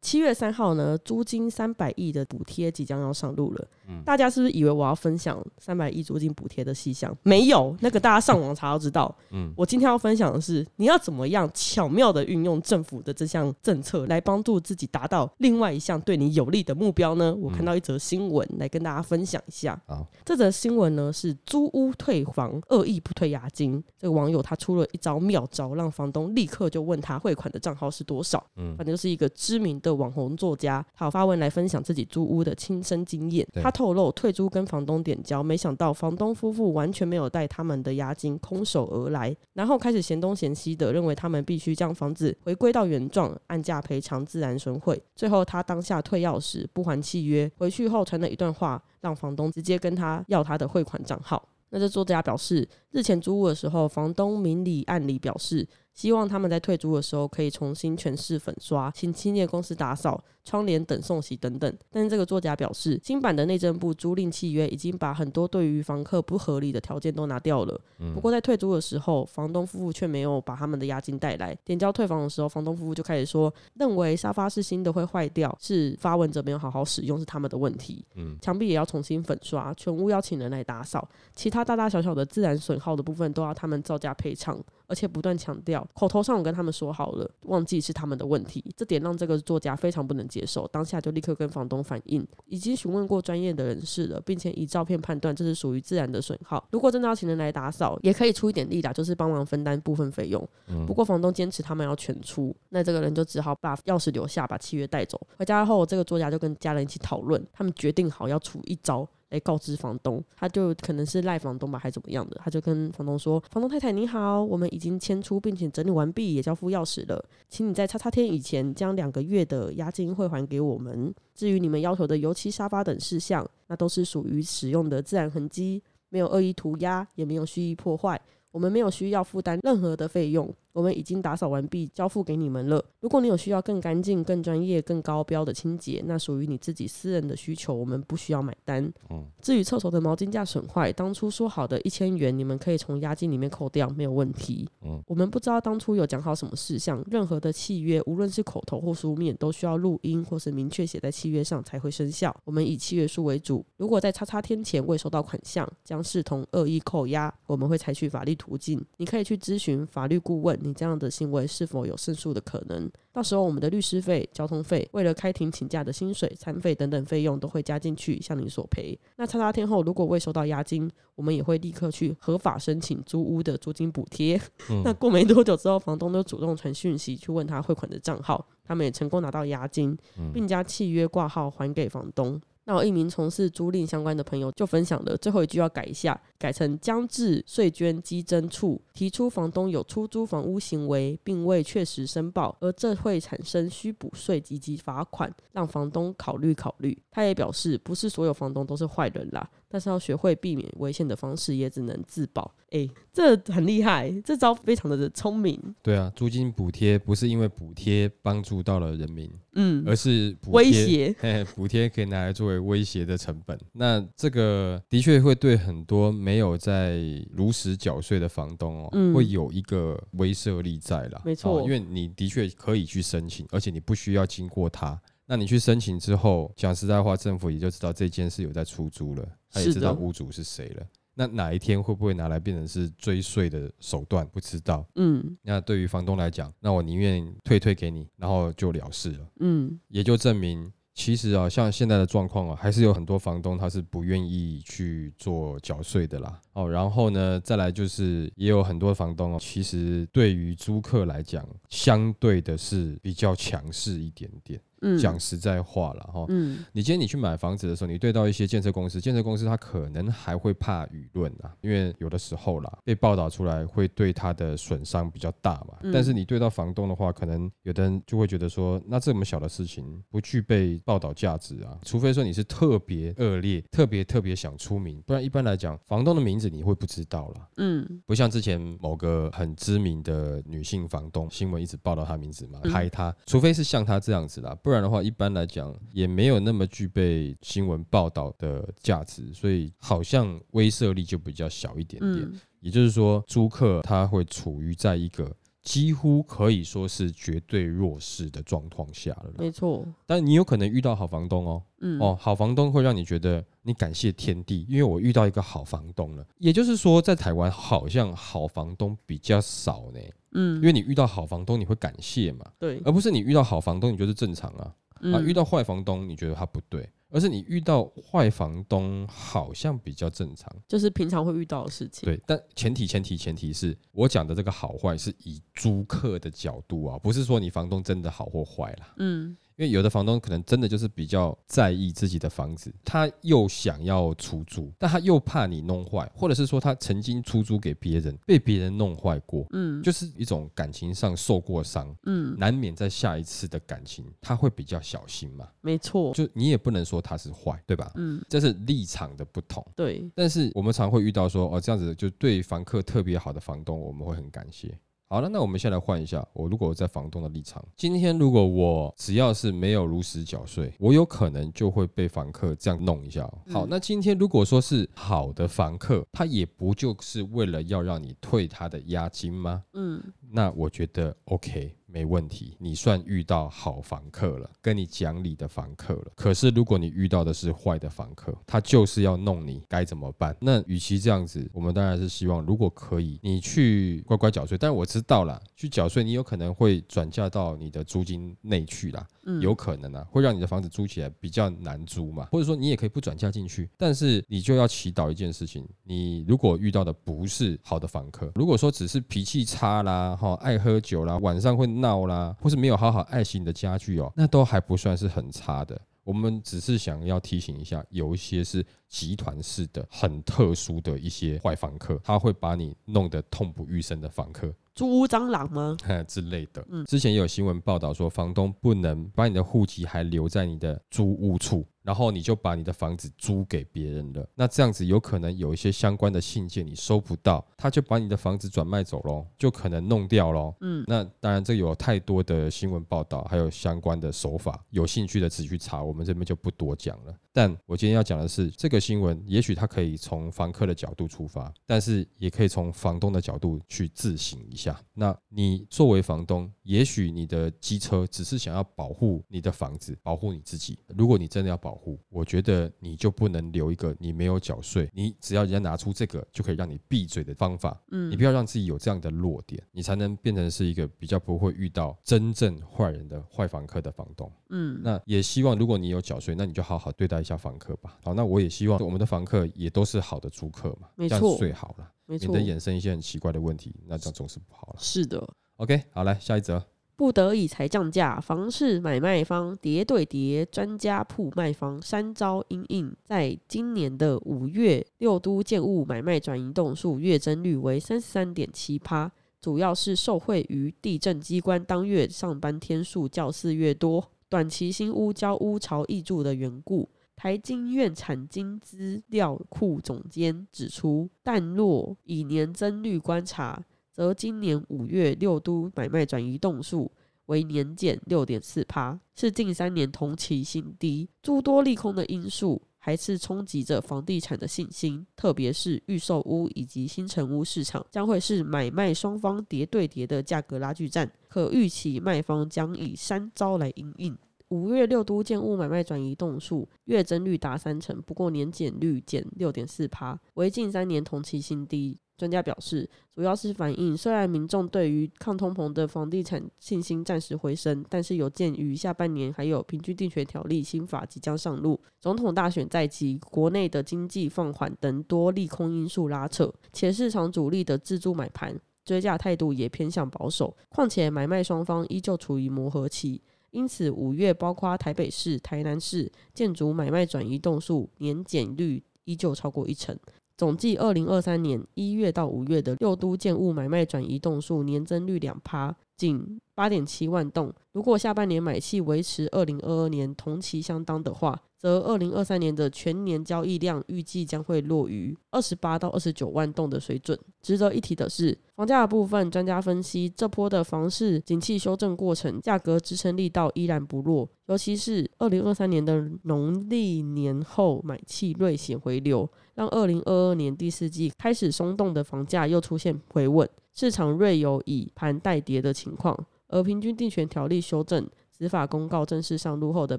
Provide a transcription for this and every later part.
七月三号呢，租金三百亿的补贴即将要上路了。嗯大家是不是以为我要分享三百亿租金补贴的细项？没有，那个大家上网查都知道。嗯我今天要分享的是，你要怎么样巧妙的运用政府的这项政策，来帮助自己达到另外一项对你有利的目标呢？我看到一则新闻，来跟大家分享一下。好，这则新闻呢是租屋退房恶意不退押金，这个网友他出了一招妙招，让房东立刻就问他汇款的账号是多少。嗯反正就是一个知名的网红作家，他有发文来分享自己租屋的亲身经验。他透露退租跟房东点交，没想到房东夫妇完全没有带他们的押金，空手而来，然后开始嫌东嫌西的，认为他们必须将房子回归到原状，按价赔偿自然损毁。最后他当下退钥匙，不还契约，回去后传了一段话，让房东直接跟他要他的汇款账号。那这作家表示，日前租屋的时候，房东明里暗里表示，希望他们在退租的时候可以重新全市粉刷，请清洁公司打扫窗帘等送洗等等。但是这个作家表示，新版的内政部租赁契约已经把很多对于房客不合理的条件都拿掉了。不过在退租的时候，房东夫妇却没有把他们的押金带来。点交退房的时候，房东夫妇就开始说，认为沙发是新的会坏掉，是发文者没有好好使用是他们的问题。嗯墙壁也要重新粉刷，全屋要请人来打扫，其他大大小小的自然损耗的部分都要他们造价赔偿，而且不断强调，口头上我跟他们说好了，忘记是他们的问题，这点让这个作家非常不能接受，当下就立刻跟房东反映，已经询问过专业的人士了，并且以照片判断这是属于自然的损耗，如果真的要请人来打扫，也可以出一点力啦，就是帮忙分担部分费用。嗯不过房东坚持他们要全出，那这个人就只好把钥匙留下，把契约带走。回家后，这个作家就跟家人一起讨论，他们决定好要出一招。来告知房东，他就可能是赖房东吧，还是怎么样的，他就跟房东说：“房东太太你好，我们已经迁出并且整理完毕，也交付钥匙了，请你在叉叉天以前将两个月的押金汇还给我们。至于你们要求的油漆、沙发等事项，那都是属于使用的自然痕迹，没有恶意涂鸦，也没有蓄意破坏。”我们没有需要负担任何的费用，我们已经打扫完毕，交付给你们了。如果你有需要更干净、更专业、更高标的清洁，那属于你自己私人的需求，我们不需要买单。嗯至于厕所的毛巾架损坏，当初说好的一千元，你们可以从押金里面扣掉，没有问题。嗯我们不知道当初有讲好什么事项，任何的契约，无论是口头或书面，都需要录音或是明确写在契约上才会生效。我们以契约书为主，如果在叉叉天前未收到款项，将视同恶意扣押，我们会采取法律途径。你可以去咨询法律顾问，你这样的行为是否有胜诉的可能。到时候我们的律师费、交通费，为了开庭请假的薪水、餐费等等费用都会加进去，向你索赔。那叉叉天后如果未收到押金，我们也会立刻去合法申请租屋的租金补贴。那过没多久之后，房东都主动传讯息去问他汇款的账号，他们也成功拿到押金，并将契约挂号还给房东。那有一名从事租赁相关的朋友就分享了最后一句要改一下，改成将至税捐稽征处提出房东有出租房屋行为，并未确实申报，而这会产生需补税以及罚款，让房东考虑考虑。他也表示，不是所有房东都是坏人啦，但是要学会避免危险的方式，也只能自保。诶，这很厉害，这招非常的聪明。对啊，租金补贴不是因为补贴帮助到了人民，嗯，而是补威贴胁，嘿，补贴可以拿来作为威胁的成本。那这个的确会对很多没有在如实缴税的房东哦，嗯会有一个威慑力在啦。没错哦因为你的确可以去申请，而且你不需要经过他。那你去申请之后，讲实在话，政府也就知道这间是有在出租了，他也知道屋主是谁了。那哪一天会不会拿来变成是追税的手段？不知道。嗯那对于房东来讲，那我宁愿退退给你，然后就了事了。嗯，也就证明，其实啊，像现在的状况啊，还是有很多房东他是不愿意去做缴税的啦。哦，然后呢，再来就是也有很多房东哦，其实对于租客来讲，相对的是比较强势一点点。嗯讲实在话了哈。嗯你今天你去买房子的时候，你对到一些建设公司，建设公司它可能还会怕舆论啊，因为有的时候啦被报道出来会对它的损伤比较大嘛。嗯但是你对到房东的话，可能有的人就会觉得说，那这么小的事情不具备报道价值啊，除非说你是特别恶劣、特别特别想出名，不然一般来讲，房东的名字你会不知道啦。嗯不像之前某个很知名的女性房东，新闻一直报道她名字嘛，嗯拍她，除非是像她这样子啦，不然的话，一般来讲也没有那么具备新闻报道的价值，所以好像威慑力就比较小一点点。嗯也就是说，租客他会处于在一个几乎可以说是绝对弱势的状况下了。没错，但你有可能遇到好房东哦，嗯。哦，好房东会让你觉得你感谢天地，因为我遇到一个好房东了。也就是说，在台湾好像好房东比较少呢，嗯。因为你遇到好房东你会感谢嘛，对。而不是你遇到好房东你觉得正常啊，啊，嗯遇到坏房东你觉得他不对，而是你遇到坏房东好像比较正常。就是平常会遇到的事情，对，但前提前提前提是我讲的这个好坏是以租客的角度啊，不是说你房东真的好或坏啦。嗯因为有的房东可能真的就是比较在意自己的房子，他又想要出租，但他又怕你弄坏，或者是说他曾经出租给别人，被别人弄坏过，嗯就是一种感情上受过伤，嗯，难免在下一次的感情他会比较小心嘛。没错，就你也不能说他是坏，对吧？嗯这是立场的不同。对，但是我们常会遇到说，哦，这样子就对房客特别好的房东，我们会很感谢。好了，那我们先来换一下，我如果在房东的立场，今天如果我只要是没有如实缴税，我有可能就会被房客这样弄一下哦。好，嗯那今天如果说是好的房客，他也不就是为了要让你退他的押金吗？嗯那我觉得 OK，没问题，你算遇到好房客了，跟你讲理的房客了。可是如果你遇到的是坏的房客，他就是要弄你，该怎么办？那与其这样子，我们当然是希望，如果可以，你去乖乖缴税。但是我知道啦，去缴税你有可能会转嫁到你的租金内去啦。嗯，有可能啊，会让你的房子租起来比较难租嘛，或者说你也可以不转嫁进去，但是你就要祈祷一件事情，你如果遇到的不是好的房客，如果说只是脾气差啦，哈，爱喝酒啦，晚上会闹啦，或是没有好好爱惜你的家具哦，那都还不算是很差的。我们只是想要提醒一下，有一些是集团式的、很特殊的一些坏房客，他会把你弄得痛不欲生的房客，租屋蟑螂吗？之类的。嗯之前也有新闻报道说，房东不能把你的户籍还留在你的租屋处，然后你就把你的房子租给别人了。那这样子有可能有一些相关的信件你收不到，他就把你的房子转卖走喽，就可能弄掉喽。嗯那当然，这有太多的新闻报道，还有相关的手法，有兴趣的自己去查，我们这边就不多讲了。但我今天要讲的是，这个新闻也许它可以从房客的角度出发，但是也可以从房东的角度去自省一下。那你作为房东，也许你的机车只是想要保护你的房子，保护你自己。如果你真的要保护，我觉得你就不能留一个你没有缴税，你只要人家拿出这个就可以让你闭嘴的方法。嗯你不要让自己有这样的弱点，你才能变成是一个比较不会遇到真正坏人的坏房客的房东。嗯那也希望如果你有缴税，那你就好好对待一下房客吧。好，那我也希望我们的房客也都是好的租客嘛，没错最好了，免得，衍生一些很奇怪的问题，那这样总是不好了。是的。OK，好，来下一则。不得已才降价，房市买卖方叠对叠，专家铺卖方三招阴应。在今年的五月，六都建物买卖转移栋数月增率为三十三点七趴，主要是受惠于地震机关当月上班天数较四月多，短期新屋交屋潮易住的缘故。台经院产经资料库总监指出，但若以年增率观察，则今年五月六都买卖转移动数为年减六点四趴，是近三年同期新低。诸多利空的因素还是冲击着房地产的信心，特别是预售屋以及新城屋市场将会是买卖双方叠对叠的价格拉锯战，可预期卖方将以三招来应应。五月六都建物买卖转移栋数月增率达三成，不过年减率减六点四趴，为近三年同期新低。专家表示，主要是反映虽然民众对于抗通膨的房地产信心暂时回升，但是有鉴于下半年还有平均地权条例新法即将上路，总统大选在即，国内的经济放缓等多利空因素拉扯，且市场主力的自助买盘追价态度也偏向保守，况且买卖双方依旧处于磨合期。因此五月包括台北市、台南市建筑买卖转移栋数年减率依旧超过一成。总计二零二三年一月到五月的六都建物买卖转移栋数年增率两趴，仅八点七万栋。如果下半年买气维持二零二二年同期相当的话，则二零二三年的全年交易量预计将会落于二十八到二十九万栋的水准。值得一提的是，房价的部分，专家分析这波的房市景气修正过程，价格支撑力道依然不弱，尤其是二零二三年的农历年后买气锐显回流，让二零二二年第四季开始松动的房价又出现回稳，市场锐有以盘带跌的情况。而平均地权条例修正执法公告正式上路后的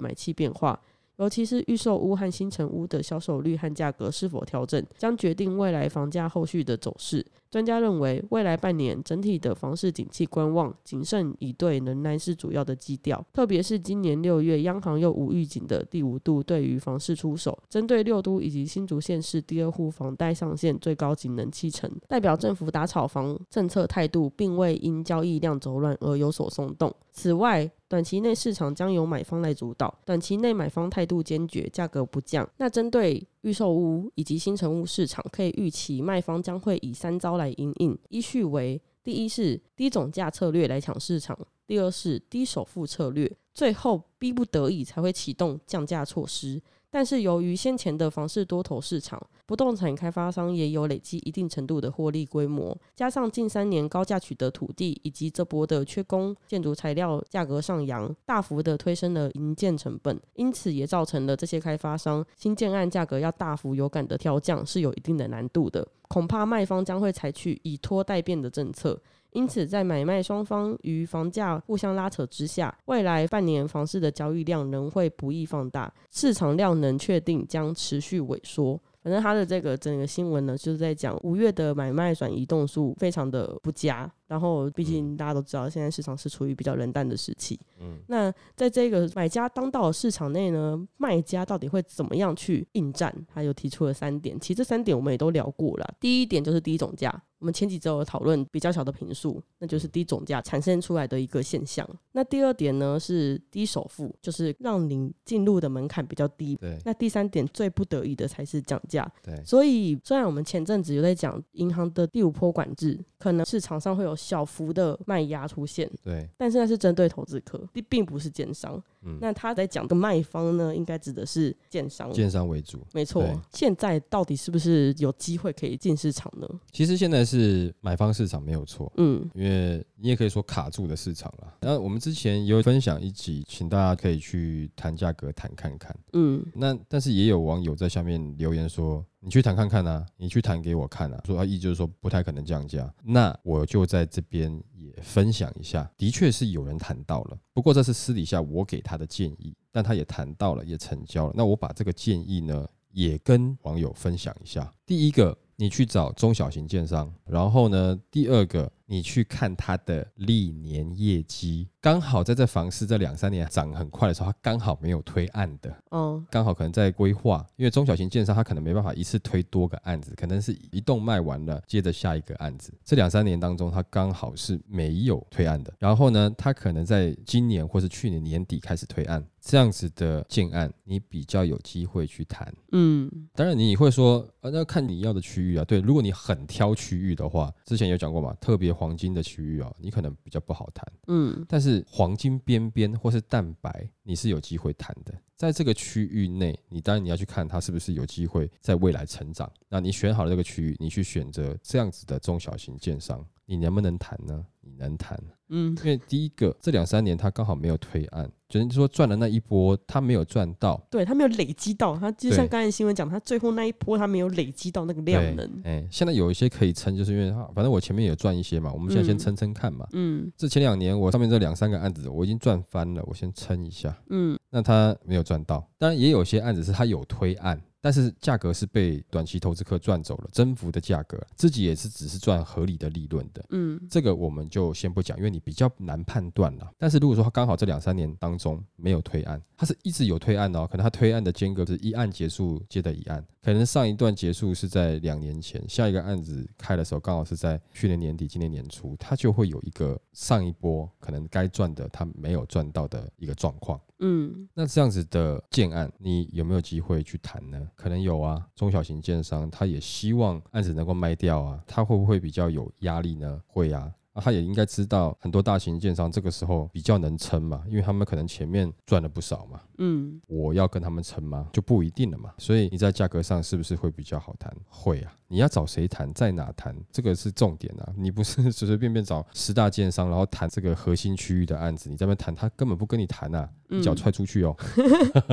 买气变化。尤其是预售屋和新城屋的销售率和价格是否调整，将决定未来房价后续的走势。专家认为，未来半年整体的房市景气观望、谨慎以对仍然是主要的基调。特别是今年六月，央行又无预警的第五度对于房市出手，针对六都以及新竹县市第二户房贷上限最高仅能七成，代表政府打炒房政策态度并未因交易量走软而有所松动。此外，短期内市场将由买方来主导，短期内买方态度坚决，价格不降。那针对预售屋以及新成屋市场，可以预期卖方将会以三招来应应，依序为：第一是低总价策略来抢市场；第二是低首付策略；最后逼不得已才会启动降价措施。但是由于先前的房市多头市场，不动产开发商也有累积一定程度的获利规模，加上近三年高价取得土地，以及这波的缺工、建筑材料价格上扬，大幅的推升了营建成本，因此也造成了这些开发商新建案价格要大幅有感的调降是有一定的难度的，恐怕卖方将会采取以拖代变的政策。因此，在买卖双方与房价互相拉扯之下，未来半年房市的交易量仍会不易放大，市场量能确定将持续萎缩。反正他的这个整个新闻呢，就是在讲五月的买卖转移动数非常的不佳。然后，毕竟大家都知道，现在市场是处于比较冷淡的时期。嗯，那在这个买家当道的市场内呢，卖家到底会怎么样去应战？他又提出了三点，其实这三点我们也都聊过了。第一点就是低总价。我们前几周有讨论比较小的平数，那就是低总价产生出来的一个现象。那第二点呢是低首付，就是让您进入的门槛比较低。对。那第三点最不得已的才是降价。对。所以虽然我们前阵子有在讲银行的第五波管制，可能市场上会有小幅的卖压出现。对。但是那是针对投资客，并并不是奸商。嗯。那他在讲的卖方呢，应该指的是建商。建商为主。没错。现在到底是不是有机会可以进市场呢？其实现在。是买方市场没有错，嗯，因为你也可以说卡住的市场了。那我们之前有分享一集，请大家可以去谈价格，谈看看，嗯。那但是也有网友在下面留言说：“你去谈看看啊，你去谈给我看啊。”说他意就是说不太可能降价。那我就在这边也分享一下，的确是有人谈到了，不过这是私底下我给他他的建议，但他也谈到了，也成交了。那我把这个建议呢，也跟网友分享一下。第一个。你去找中小型建商，然后呢，第二个，你去看它的历年业绩。刚好在这房市这两三年涨很快的时候，它刚好没有推案的，哦，刚好可能在规划，因为中小型建商它可能没办法一次推多个案子，可能是一栋卖完了，接着下一个案子。这两三年当中，它刚好是没有推案的。然后呢，它可能在今年或是去年年底开始推案，这样子的建案，你比较有机会去谈。嗯，当然你会说，呃，那看你要的区域啊。对，如果你很挑区域的话，之前有讲过嘛，特别黄金的区域啊，你可能比较不好谈。嗯，但是。是黄金边边或是蛋白，你是有机会谈的。在这个区域内，你当然你要去看它是不是有机会在未来成长。那你选好了这个区域，你去选择这样子的中小型建商，你能不能谈呢？你能谈。嗯，因为第一个，这两三年他刚好没有推案，就是说赚的那一波他没有赚到，对他没有累积到，他就像刚才新闻讲，他最后那一波他没有累积到那个量能。哎，现在有一些可以撑，就是因为他反正我前面有赚一些嘛，我们现在先撑撑看嘛。嗯，这前两年我上面这两三个案子我已经赚翻了，我先撑一下。嗯，那他没有赚到，当然也有些案子是他有推案。但是价格是被短期投资客赚走了，增幅的价格，自己也是只是赚合理的利润的。嗯，这个我们就先不讲，因为你比较难判断了。但是如果说他刚好这两三年当中没有推案，它是一直有推案哦，可能它推案的间隔是一案结束接的一案，可能上一段结束是在两年前，下一个案子开的时候刚好是在去年年底、今年年初，它就会有一个上一波可可能该赚的它没有赚到的一个状况。嗯，那这样子的建案，你有没有机会去谈呢？可能有啊，中小型建商他也希望案子能够卖掉啊，他会不会比较有压力呢？会啊。啊，他也应该知道很多大型建商这个时候比较能撑嘛，因为他们可能前面赚了不少嘛。嗯，我要跟他们撑吗？就不一定了嘛。所以你在价格上是不是会比较好谈？会啊。你要找谁谈，在哪谈，这个是重点啊。你不是 随随便便找十大建商，然后谈这个核心区域的案子，你在那边谈，他根本不跟你谈啊，一脚踹出去哦。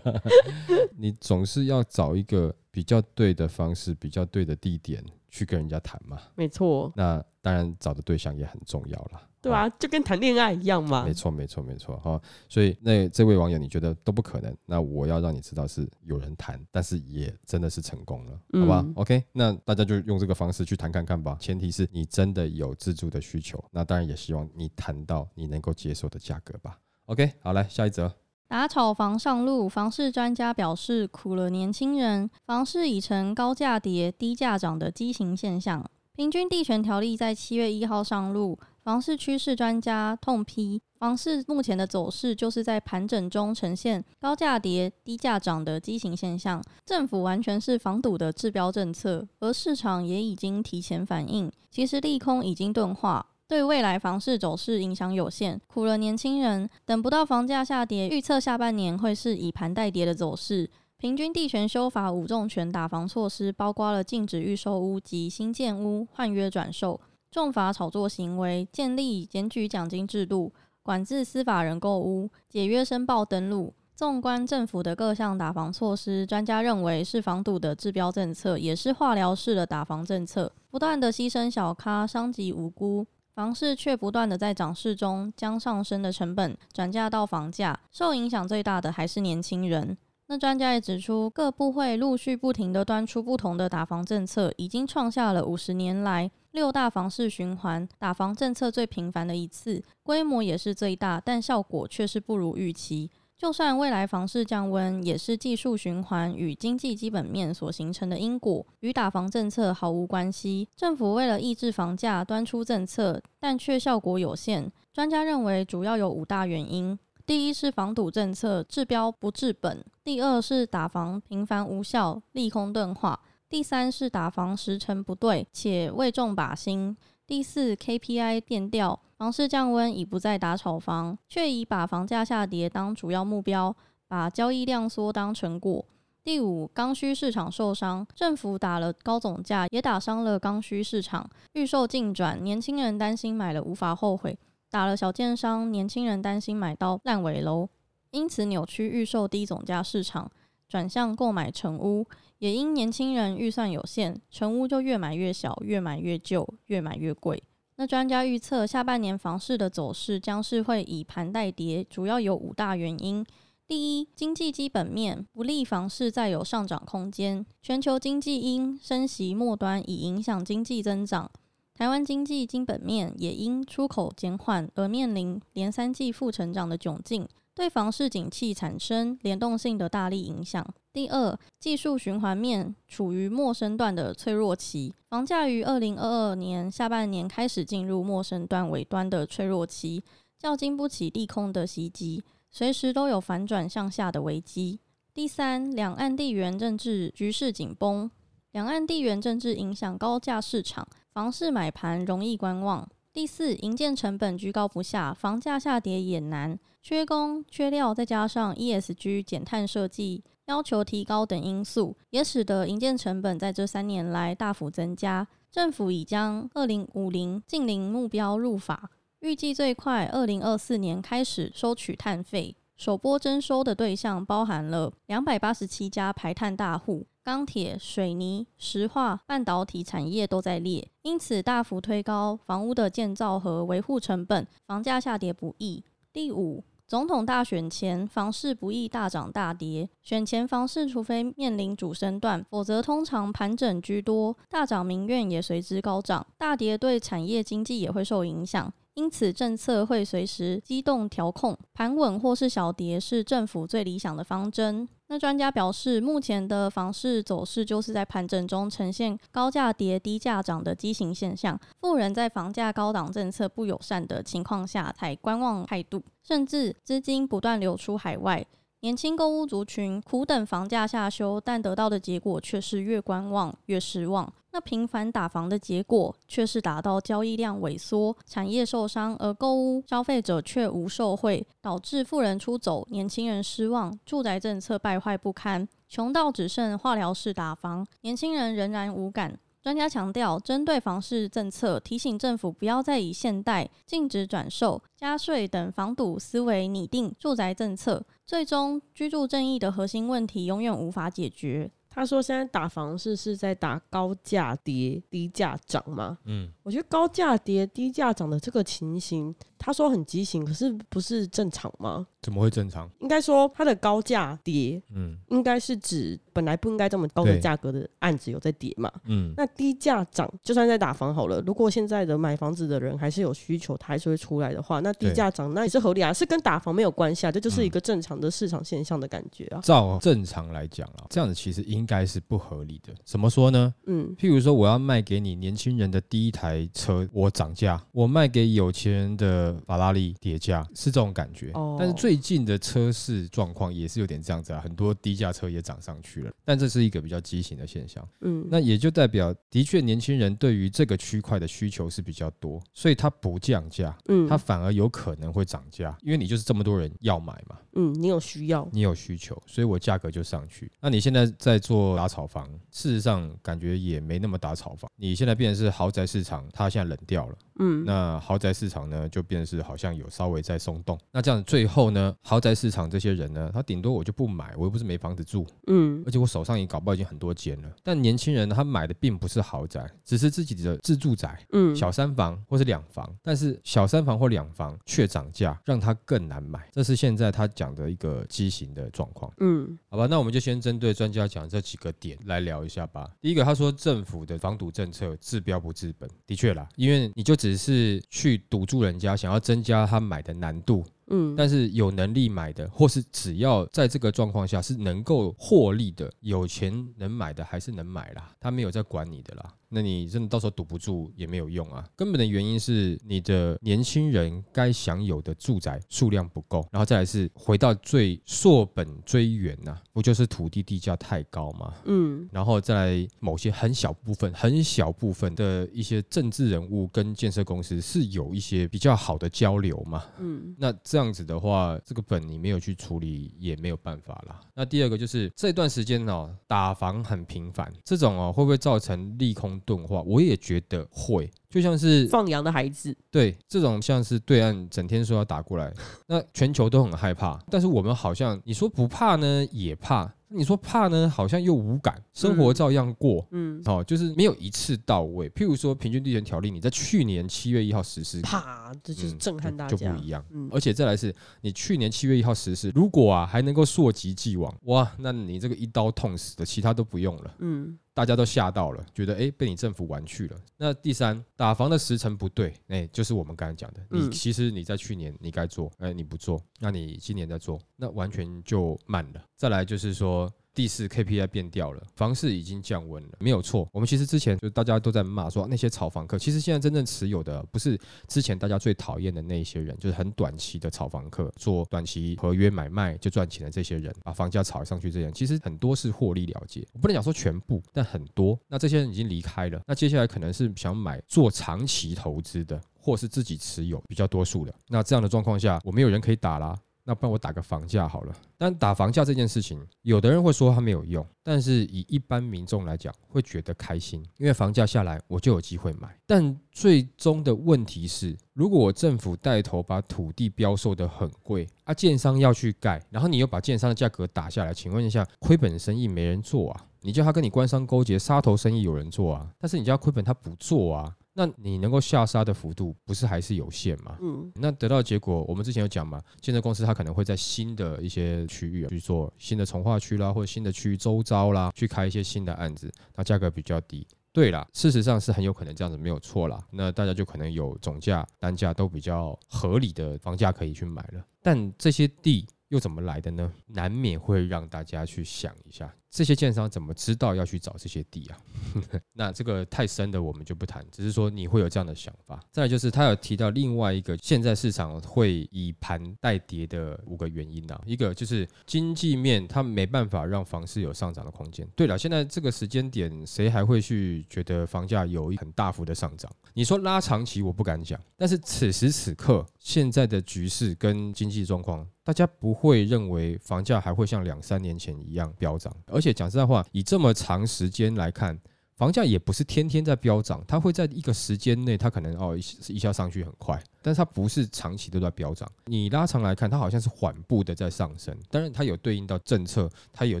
你总是要找一个比较对的方式，比较对的地点去跟人家谈嘛。没错。那当然找的对象也很重要啦。对啊，就跟谈恋爱一样嘛。没错，没错，没错哈。所以那这位网友，你觉得都不可能？那我要让你知道是有人谈，但是也真的是成功了，好吧？OK，那大家就用这个方式去谈看看吧。前提是你真的有自住的需求，那当然也希望你谈到你能够接受的价格吧。OK，好，来下一则。打炒房上路，房市专家表示苦了年轻人，房市已成高价跌、低价涨的畸形现象。平均地权条例在七月一号上路。房市趋势专家痛批，房市目前的走势就是在盘整中呈现高价跌、低价涨的畸形现象。政府完全是防堵的治标政策，而市场也已经提前反应，其实利空已经钝化，对未来房市走势影响有限。苦了年轻人，等不到房价下跌，预测下半年会是以盘带跌的走势。平均地权修法五重拳打房措施，包括了禁止预售屋及新建屋换约转售。重罚炒作行为，建立检举奖金制度，管制司法人购屋，解约申报登录。纵观政府的各项打房措施，专家认为是防堵的治标政策，也是化疗式的打房政策。不断的牺牲小咖，伤及无辜，房市却不断的在涨势中将上升的成本转嫁到房价，受影响最大的还是年轻人。那专家也指出，各部会陆续不停的端出不同的打房政策，已经创下了五十年来六大房市循环打房政策最频繁的一次，规模也是最大，但效果却是不如预期。就算未来房市降温，也是技术循环与经济基本面所形成的因果，与打房政策毫无关系。政府为了抑制房价端出政策，但却效果有限。专家认为，主要有五大原因。第一是防堵政策治标不治本，第二是打房频繁无效，利空钝化，第三是打房时程不对且未中靶心，第四 KPI 变调，房市降温已不再打炒房，却已把房价下跌当主要目标，把交易量缩当成果。第五刚需市场受伤，政府打了高总价，也打伤了刚需市场，预售进转，年轻人担心买了无法后悔。打了小建商，年轻人担心买到烂尾楼，因此扭曲预售低总价市场，转向购买成屋。也因年轻人预算有限，成屋就越买越小，越买越旧，越买越贵。那专家预测下半年房市的走势将是会以盘带跌，主要有五大原因：第一，经济基本面不利房市再有上涨空间，全球经济因升息末端已影响经济增长。台湾经济基本面也因出口减缓而面临连三季负成长的窘境，对房市景气产生联动性的大力影响。第二，技术循环面处于陌生段的脆弱期，房价于二零二二年下半年开始进入陌生段尾端的脆弱期，较经不起利空的袭击，随时都有反转向下的危机。第三，两岸地缘政治局势紧绷，两岸地缘政治影响高价市场。房市买盘容易观望。第四，营建成本居高不下，房价下跌也难。缺工、缺料，再加上 ESG 减碳设计要求提高等因素，也使得营建成本在这三年来大幅增加。政府已将二零五零近零目标入法，预计最快二零二四年开始收取碳费。首波征收的对象包含了两百八十七家排碳大户。钢铁、水泥、石化、半导体产业都在列，因此大幅推高房屋的建造和维护成本，房价下跌不易。第五，总统大选前房市不易大涨大跌，选前房市除非面临主升段，否则通常盘整居多，大涨民怨也随之高涨，大跌对产业经济也会受影响。因此政策会随时机动调控，盘稳或是小跌是政府最理想的方针。那专家表示，目前的房市走势就是在盘整中呈现高价跌、低价涨的畸形现象。富人在房价高档政策不友善的情况下，采观望态度，甚至资金不断流出海外。年轻购物族群苦等房价下修，但得到的结果却是越观望越失望。那频繁打房的结果，却是达到交易量萎缩、产业受伤，而购物消费者却无受惠，导致富人出走、年轻人失望、住宅政策败坏不堪，穷到只剩化疗式打房，年轻人仍然无感。专家强调，针对房市政策，提醒政府不要再以现代禁止转售、加税等防堵思维拟定住宅政策，最终居住正义的核心问题永远无法解决。他说：“现在打房市是在打高价跌、低价涨吗？嗯，我觉得高价跌、低价涨的这个情形，他说很畸形，可是不是正常吗？怎么会正常？应该说它的高价跌，嗯应该是指本来不应该这么高的价格的案子有在跌嘛。嗯，那低价涨，就算在打房好了，如果现在的买房子的人还是有需求，他还是会出来的话，那低价涨那也是合理啊，是跟打房没有关系啊，这就是一嗯个正常的市场现象的感觉啊。照正常来讲啊，这样子其实应该是不合理的。怎么说呢？嗯譬如说，我要卖给你年轻人的第一台车，我涨价；我卖给有钱人的法拉利叠加，是这种感觉。哦但是最近的车市状况也是有点这样子啊，很多低价车也涨上去了。但这是一个比较畸形的现象，嗯，那也就代表，的确年轻人对于这个区块的需求是比较多，所以它不降价，嗯它反而有可能会涨价，因为你就是这么多人要买嘛。嗯，你有需要，你有需求，所以我价格就上去。那你现在在做打炒房，事实上感觉也没那么打炒房。你现在变成是豪宅市场，它现在冷掉了。嗯，那豪宅市场呢，就变成是好像有稍微在松动。那这样最后呢，豪宅市场这些人呢，他顶多我就不买，我又不是没房子住，嗯而且我手上也搞不好已经很多间了。但年轻人他买的并不是豪宅，只是自己的自住宅。嗯，小三房或是两房，但是小三房或两房却涨价，让他更难买，这是现在他讲的一个畸形的状况。嗯好吧，那我们就先针对专家讲这几个点来聊一下吧。第一个，他说政府的防堵政策治标不治本，的确啦，因为你就只是去堵住人家，想然后增加他买的难度，嗯，但是有能力买的，或是只要在这个状况下是能够获利的，有钱能买的还是能买啦，他没有在管你的啦。那你真的到时候堵不住也没有用啊。根本的原因是你的年轻人该享有的住宅数量不够，然后再来是回到最溯本追源呐、不就是土地地价太高吗？嗯然后再来某些很小部分、很小部分的一些政治人物跟建设公司是有一些比较好的交流嘛？嗯那这样子的话，这个本你没有去处理也没有办法啦。那第二个就是这段时间哦，打房很频繁，这种哦会不会造成利空钝化？我也觉得会，就像是放羊的孩子，对这种像是对岸整天说要打过来，那全球都很害怕，但是我们好像你说不怕呢也怕，你说怕呢好像又无感，生活嗯照样过。嗯，哦，就是没有一次到位。譬如说，平均地权条例，你在去年七月一号实施，啪，这就是嗯震撼大家就就不。一样。嗯而且再来是，你去年七月一号实施，如果啊还能够溯及既往，哇，那你这个一刀痛死的，其他都不用了。嗯大家都吓到了，觉得诶被你政府玩去了。那第三，打房的时辰不对，哎、就是我们刚才讲的，你嗯其实你在去年你该做，哎、你不做，那你今年再做，那完全就慢了。再来就是说。第四 KPI 变掉了，房市已经降温了，没有错。我们其实之前就大家都在骂说那些炒房客，其实现在真正持有的不是之前大家最讨厌的那些人，就是很短期的炒房客，做短期合约买卖就赚钱的这些人，把房价炒上去这些人，其实很多是获利了结。我不能讲说全部，但很多。那这些人已经离开了，那接下来可能是想买做长期投资的，或是自己持有比较多数的。那这样的状况下，我没有人可以打啦。那不然我打个房价好了。但打房价这件事情，有的人会说它没有用，但是以一般民众来讲，会觉得开心，因为房价下来，我就有机会买。但最终的问题是，如果我政府带头把土地标售的很贵，啊，建商要去盖，然后你又把建商的价格打下来，请问一下，亏本生意没人做啊？你叫他跟你官商勾结，杀头生意有人做啊，但是你叫他亏本他不做啊，那你能够下杀的幅度不是还是有限吗？嗯那得到的结果，我们之前有讲嘛，建设公司它可能会在新的一些区域啊去做新的从化区啦，或者新的区域周遭啦，去开一些新的案子，那价格比较低。对啦，事实上是很有可能这样子，没有错啦。那大家就可能有总价、单价都比较合理的房价可以去买了。但这些地又怎么来的呢？难免会让大家去想一下。这些建商怎么知道要去找这些地啊？那这个太深的我们就不谈，只是说你会有这样的想法。再来就是他有提到另外一个现在市场会以盘带跌的五个原因啊，一个就是经济面它没办法让房市有上涨的空间。对了，现在这个时间点谁还会去觉得房价有很大幅的上涨？你说拉长期我不敢讲，但是此时此刻现在的局势跟经济状况，大家不会认为房价还会像两三年前一样飙涨。而且讲实在话，以这么长时间来看，房价也不是天天在飙涨，它会在一个时间内，它可能哦一下上去很快。但是它不是长期都在飙涨，你拉长来看，它好像是缓步的在上升。当然，它有对应到政策，它有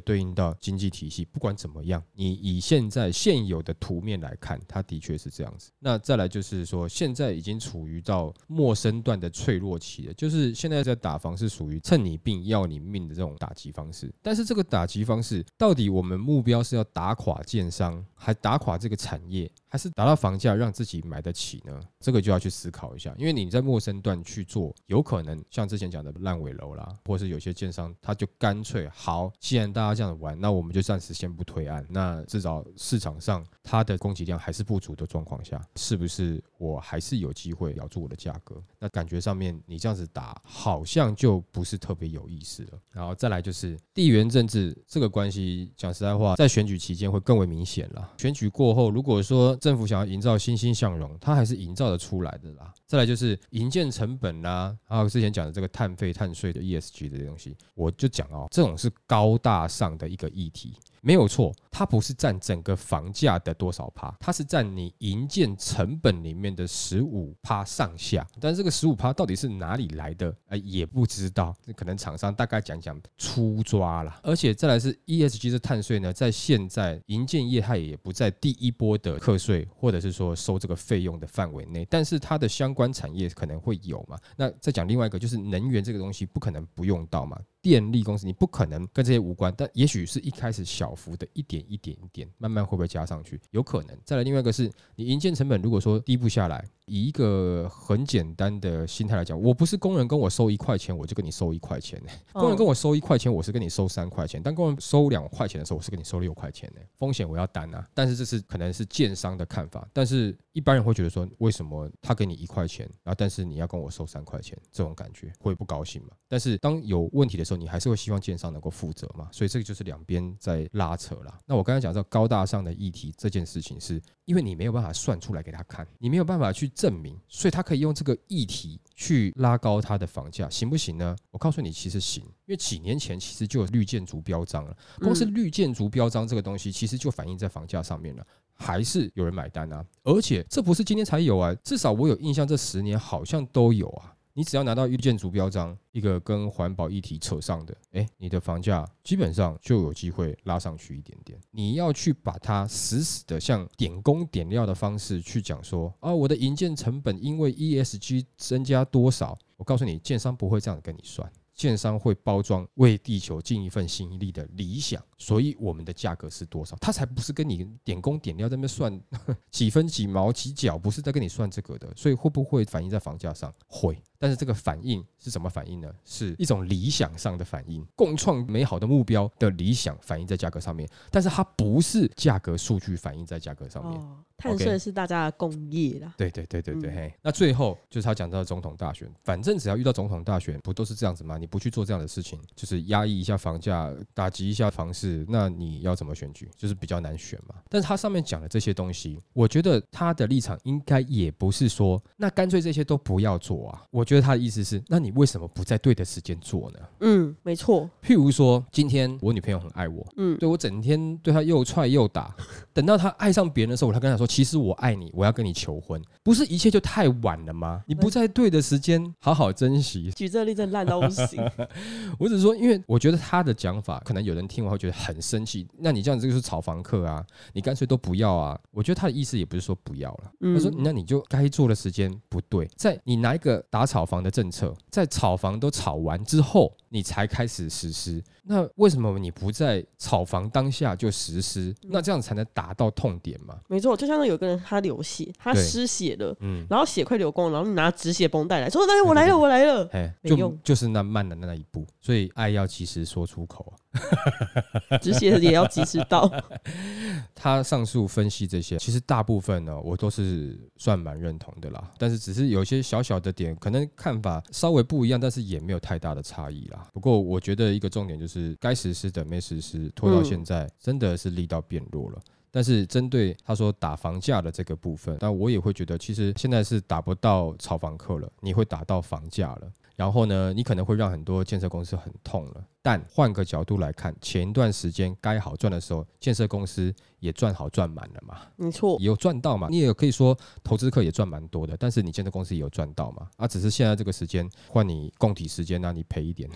对应到经济体系。不管怎么样，你以现在现有的图面来看，它的确是这样子。那再来就是说，现在已经处于到陌生段的脆弱期了，就是现在在打房是属于趁你病要你命的这种打击方式。但是这个打击方式，到底我们目标是要打垮建商，还打垮这个产业？还是达到房价让自己买得起呢？这个就要去思考一下，因为你在陌生段去做，有可能像之前讲的烂尾楼啦，或是有些建商他就干脆好，既然大家这样玩，那我们就暂时先不推案。那至少市场上它的供给量还是不足的状况下，是不是我还是有机会咬住我的价格？那感觉上面你这样子打，好像就不是特别有意思了。然后再来就是地缘政治这个关系，讲实在话，在选举期间会更为明显了。选举过后，如果说政府想要营造欣欣向荣，它还是营造的出来的啦。再来就是营建成本啦，还有之前讲的这个碳费、碳税的 ESG 的东西，我就讲哦，这种是高大上的一个议题。没有错，它不是占整个房价的多少趴，它是占你营建成本里面的十五趴上下。但是这个十五趴到底是哪里来的？呃，也不知道。这可能厂商大概讲讲粗抓了。而且再来是 ESG 的碳税呢，在现在营建业它也不在第一波的课税或者是说收这个费用的范围内，但是它的相关产业可能会有嘛。那再讲另外一个，就是能源这个东西不可能不用到嘛。电力公司，你不可能跟这些无关，但也许是一开始小幅的一点一点一点，慢慢会不会加上去？有可能。再来另外一个是你营建成本，如果说低不下来。以一个很简单的心态来讲，我不是工人跟我收一块钱，我就跟你收一块钱呢。工人跟我收一块钱，我是跟你收三块钱。当工人收两块钱的时候，我是跟你收六块钱呢。风险我要担啊。但是这是可能是建商的看法，但是一般人会觉得说，为什么他给你一块钱，然后但是你要跟我收三块钱，这种感觉会不高兴嘛？但是当有问题的时候，你还是会希望建商能够负责嘛？所以这个就是两边在拉扯啦。那我刚才讲到高大上的议题这件事情，是因为你没有办法算出来给他看，你没有办法去。证明，所以他可以用这个议题去拉高他的房价，行不行呢？我告诉你，其实行，因为几年前其实就有绿建筑标章了。光是绿建筑标章这个东西，其实就反映在房价上面了，还是有人买单啊。而且这不是今天才有啊，至少我有印象，这十年好像都有啊。你只要拿到预建筑标章，一个跟环保议题扯上的，哎，你的房价基本上就有机会拉上去一点点。你要去把它死死的像点工点料的方式去讲说，啊，我的营建成本因为 ESG 增加多少？我告诉你，建商不会这样跟你算。建商会包装为地球尽一份心力的理想，所以我们的价格是多少？他才不是跟你点工点料在那边算 几分几毛几角，不是在跟你算这个的。所以会不会反映在房价上？会。但是这个反应是什么反应呢？是一种理想上的反应，共创美好的目标的理想反映在价格上面，但是它不是价格数据反映在价格上面。碳税是大家的共业啦。对对对对对，嘿。那最后就是他讲到总统大选，反正只要遇到总统大选，不都是这样子吗？你不去做这样的事情，就是压抑一下房价，打击一下房市，那你要怎么选举？就是比较难选嘛。但是他上面讲的这些东西，我觉得他的立场应该也不是说，那干脆这些都不要做啊。我觉得他的意思是，那你为什么不在对的时间做呢？嗯，没错。譬如说，今天我女朋友很爱我，嗯，对我整天对她又踹又打，等到她爱上别人的时候，我才跟她说。其实我爱你，我要跟你求婚，不是一切就太晚了吗？你不在对的时间好好珍惜。举这个例子烂到不行。我只是说，因为我觉得他的讲法，可能有人听完会觉得很生气。那你这样子就是炒房客啊，你干脆都不要啊。我觉得他的意思也不是说不要了，他说那你就该做的时间不对，在你拿一个打炒房的政策，在炒房都炒完之后，你才开始实施。那为什么你不在炒房当下就实施？那这样才能达到痛点嘛？没错，就像有个人他流血，他失血了，嗯，然后血快流光，然后你拿止血绷带来说：“哎，我来了，我来了。”哎，就就是那慢的那一步，所以爱要及时说出口啊，止血也要及时到。他上述分析这些，其实大部分呢，我都是算蛮认同的啦。但是只是有一些小小的点，可能看法稍微不一样，但是也没有太大的差异啦。不过我觉得一个重点就是，该实施的没实施，拖到现在，真的是力道变弱了。但是针对他说打房价的这个部分，但我也会觉得，其实现在是打不到炒房客了，你会打到房价了。然后呢，你可能会让很多建设公司很痛了。但换个角度来看，前一段时间该好赚的时候，建设公司也赚好赚满了嘛？没错，有赚到嘛？你也可以说投资客也赚蛮多的，但是你建设公司也有赚到嘛？啊，只是现在这个时间换你供体时间，那你赔一点。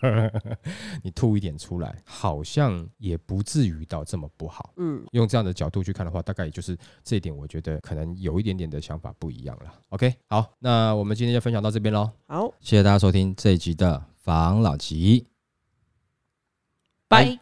你吐一点出来，好像也不至于到这么不好。嗯，用这样的角度去看的话，大概也就是这一点，我觉得可能有一点点的想法不一样了。OK，好，那我们今天就分享到这边喽。好，谢谢大家收听这一集的防老吉，拜。